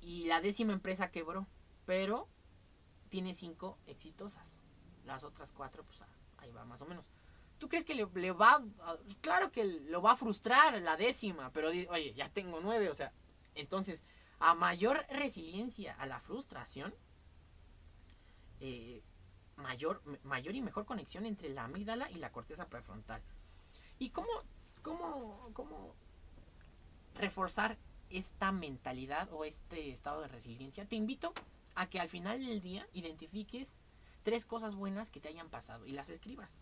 Y la décima empresa quebró, pero tiene cinco exitosas. Las otras cuatro, pues ahí va más o menos. ¿Tú crees que le, va Claro que lo va a frustrar la décima, pero oye, ya tengo nueve, o sea, entonces, a mayor resiliencia a la frustración, eh, mayor, mayor y mejor conexión entre la amígdala y la corteza prefrontal. ¿Y cómo, cómo, cómo reforzar esta mentalidad o este estado de resiliencia? Te invito a que al final del día identifiques tres cosas buenas que te hayan pasado y las escribas.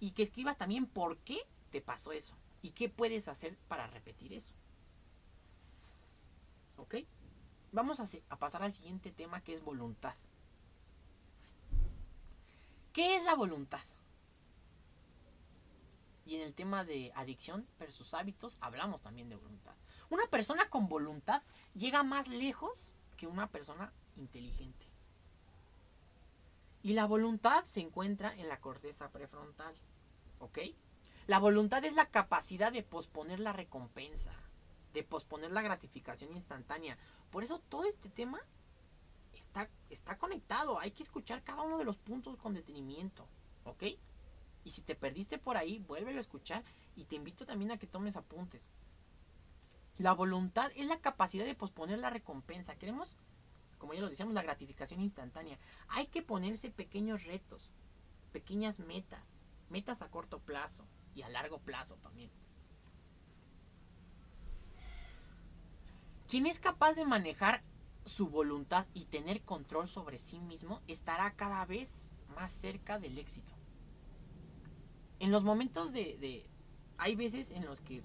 Y que escribas también por qué te pasó eso y qué puedes hacer para repetir eso. ¿Ok? Vamos a, pasar al siguiente tema que es voluntad. ¿Qué es la voluntad? Y en el tema de adicción versus hábitos hablamos también de voluntad. Una persona con voluntad llega más lejos que una persona inteligente. Y la voluntad se encuentra en la corteza prefrontal. ¿Ok? La voluntad es la capacidad de posponer la recompensa, de posponer la gratificación instantánea. Por eso todo este tema está, está conectado. Hay que escuchar cada uno de los puntos con detenimiento. ¿Ok? Y si te perdiste por ahí, vuélvelo a escuchar y te invito también a que tomes apuntes. La voluntad es la capacidad de posponer la recompensa. Queremos, como ya lo decíamos, la gratificación instantánea. Hay que ponerse pequeños retos, pequeñas metas, metas a corto plazo y a largo plazo también. Quien es capaz de manejar su voluntad y tener control sobre sí mismo estará cada vez más cerca del éxito. En los momentos de... de hay veces en los que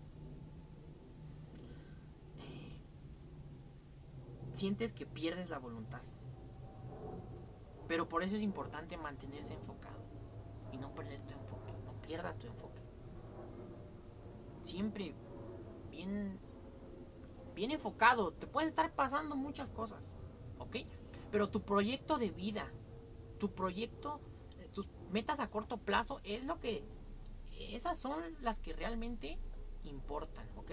sientes que pierdes la voluntad. Pero por eso es importante mantenerse enfocado y no perder tu enfoque, no pierdas tu enfoque. Siempre bien bien enfocado, te pueden estar pasando muchas cosas, ¿ok? Pero tu proyecto de vida, tu proyecto, eh, tus metas a corto plazo es lo que esas son las que realmente importan, ¿ok?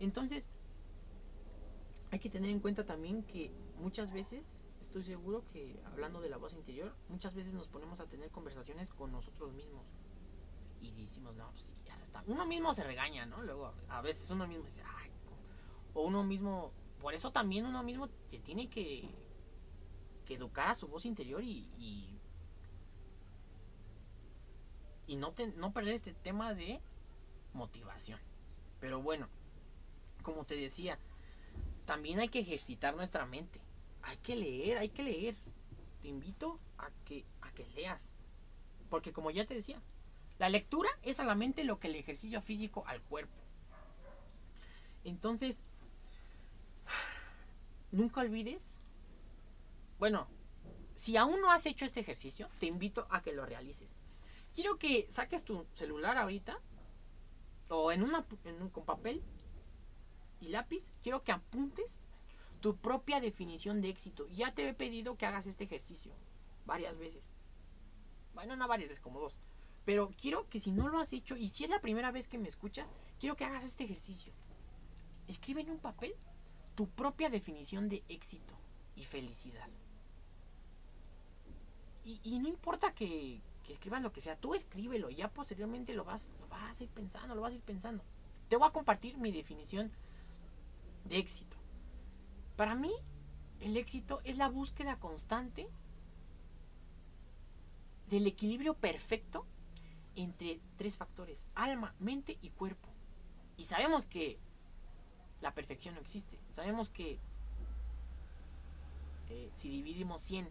Entonces, hay que tener en cuenta también que muchas veces, estoy seguro que hablando de la voz interior, muchas veces nos ponemos a tener conversaciones con nosotros mismos. Y decimos, no, pues sí, ya está. Uno mismo se regaña, ¿no? Luego, a veces uno mismo dice, ay, o uno mismo, por eso también uno mismo se tiene que, educar a su voz interior y, y no, no perder este tema de motivación. Pero bueno, como te decía, también hay que ejercitar nuestra mente. Hay que leer, hay que leer. Te invito a que, a que leas. Porque como ya te decía, la lectura es a la mente lo que el ejercicio físico al cuerpo. Entonces, nunca olvides. Bueno, si aún no has hecho este ejercicio, te invito a que lo realices. Quiero que saques tu celular ahorita o en una en un, con papel y lápiz, quiero que apuntes tu propia definición de éxito. Ya te he pedido que hagas este ejercicio varias veces. Bueno, no varias veces, como dos. Pero quiero que si no lo has hecho y si es la primera vez que me escuchas, quiero que hagas este ejercicio. Escribe en un papel tu propia definición de éxito y felicidad. Y, no importa que, que, escribas lo que sea, tú escríbelo, ya posteriormente lo vas, lo vas a ir pensando, lo vas a ir pensando. Te voy a compartir mi definición de éxito. Para mí, el éxito es la búsqueda constante del equilibrio perfecto entre tres factores, alma, mente y cuerpo. Y sabemos que la perfección no existe. Sabemos que eh, si dividimos 100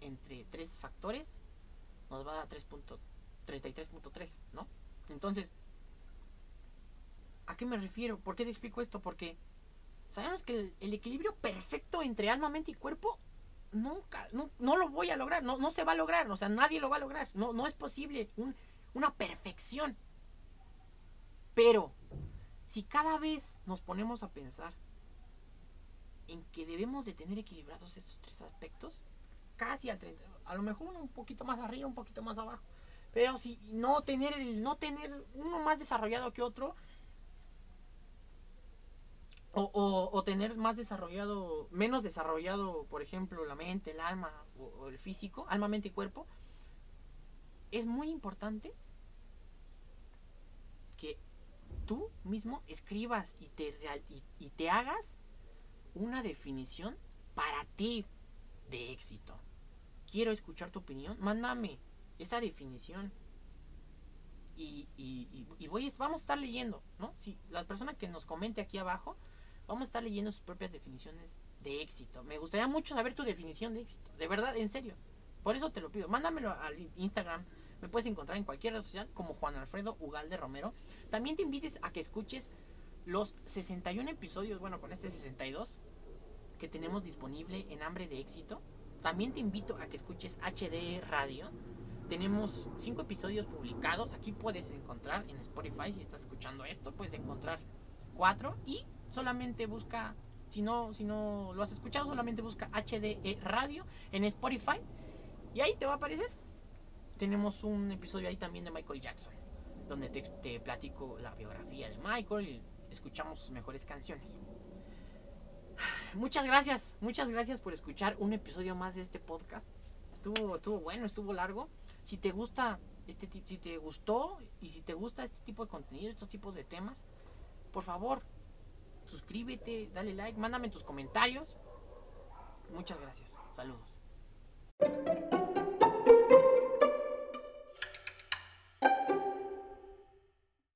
entre tres factores, nos va a dar 33.3, ¿no? Entonces, ¿A qué me refiero? ¿Por qué te explico esto? Porque sabemos que el, equilibrio perfecto entre alma, mente y cuerpo nunca, no, no lo voy a lograr, no, no, se va a lograr, o sea, nadie lo va a lograr, no, no es posible una perfección. Pero, si cada vez nos ponemos a pensar en que debemos de tener equilibrados estos tres aspectos, casi al 30, a lo mejor uno un poquito más arriba, un poquito más abajo, pero si no tener el, no tener uno más desarrollado que otro, o, tener más desarrollado, menos desarrollado, por ejemplo, la mente, el alma o, el físico, alma, mente y cuerpo, es muy importante que tú mismo escribas y te, y te hagas una definición para ti de éxito. Quiero escuchar tu opinión, mándame esa definición. Y, y, y, voy, vamos a estar leyendo, ¿no? Si la persona que nos comente aquí abajo, vamos a estar leyendo sus propias definiciones de éxito. Me gustaría mucho saber tu definición de éxito. De verdad, en serio. Por eso te lo pido. Mándamelo al Instagram. Me puedes encontrar en cualquier red social como Juan Alfredo Ugalde Romero. También te invites a que escuches los 61 episodios, bueno, con este 62, que tenemos disponible en Hambre de Éxito. También te invito a que escuches HD Radio. Tenemos 5 episodios publicados. Aquí puedes encontrar en Spotify, si estás escuchando esto, puedes encontrar 4 y solamente busca, si no, si no lo has escuchado, solamente busca HDE Radio en Spotify y ahí te va a aparecer. Tenemos un episodio ahí también de Michael Jackson, donde te, te platico la biografía de Michael y escuchamos sus mejores canciones. Muchas gracias, muchas gracias por escuchar un episodio más de este podcast. Estuvo, estuvo bueno, estuvo largo. Si te gusta este si te gustó y si te gusta este tipo de contenido, estos tipos de temas, por favor, suscríbete, dale like, mándame tus comentarios. Muchas gracias. Saludos.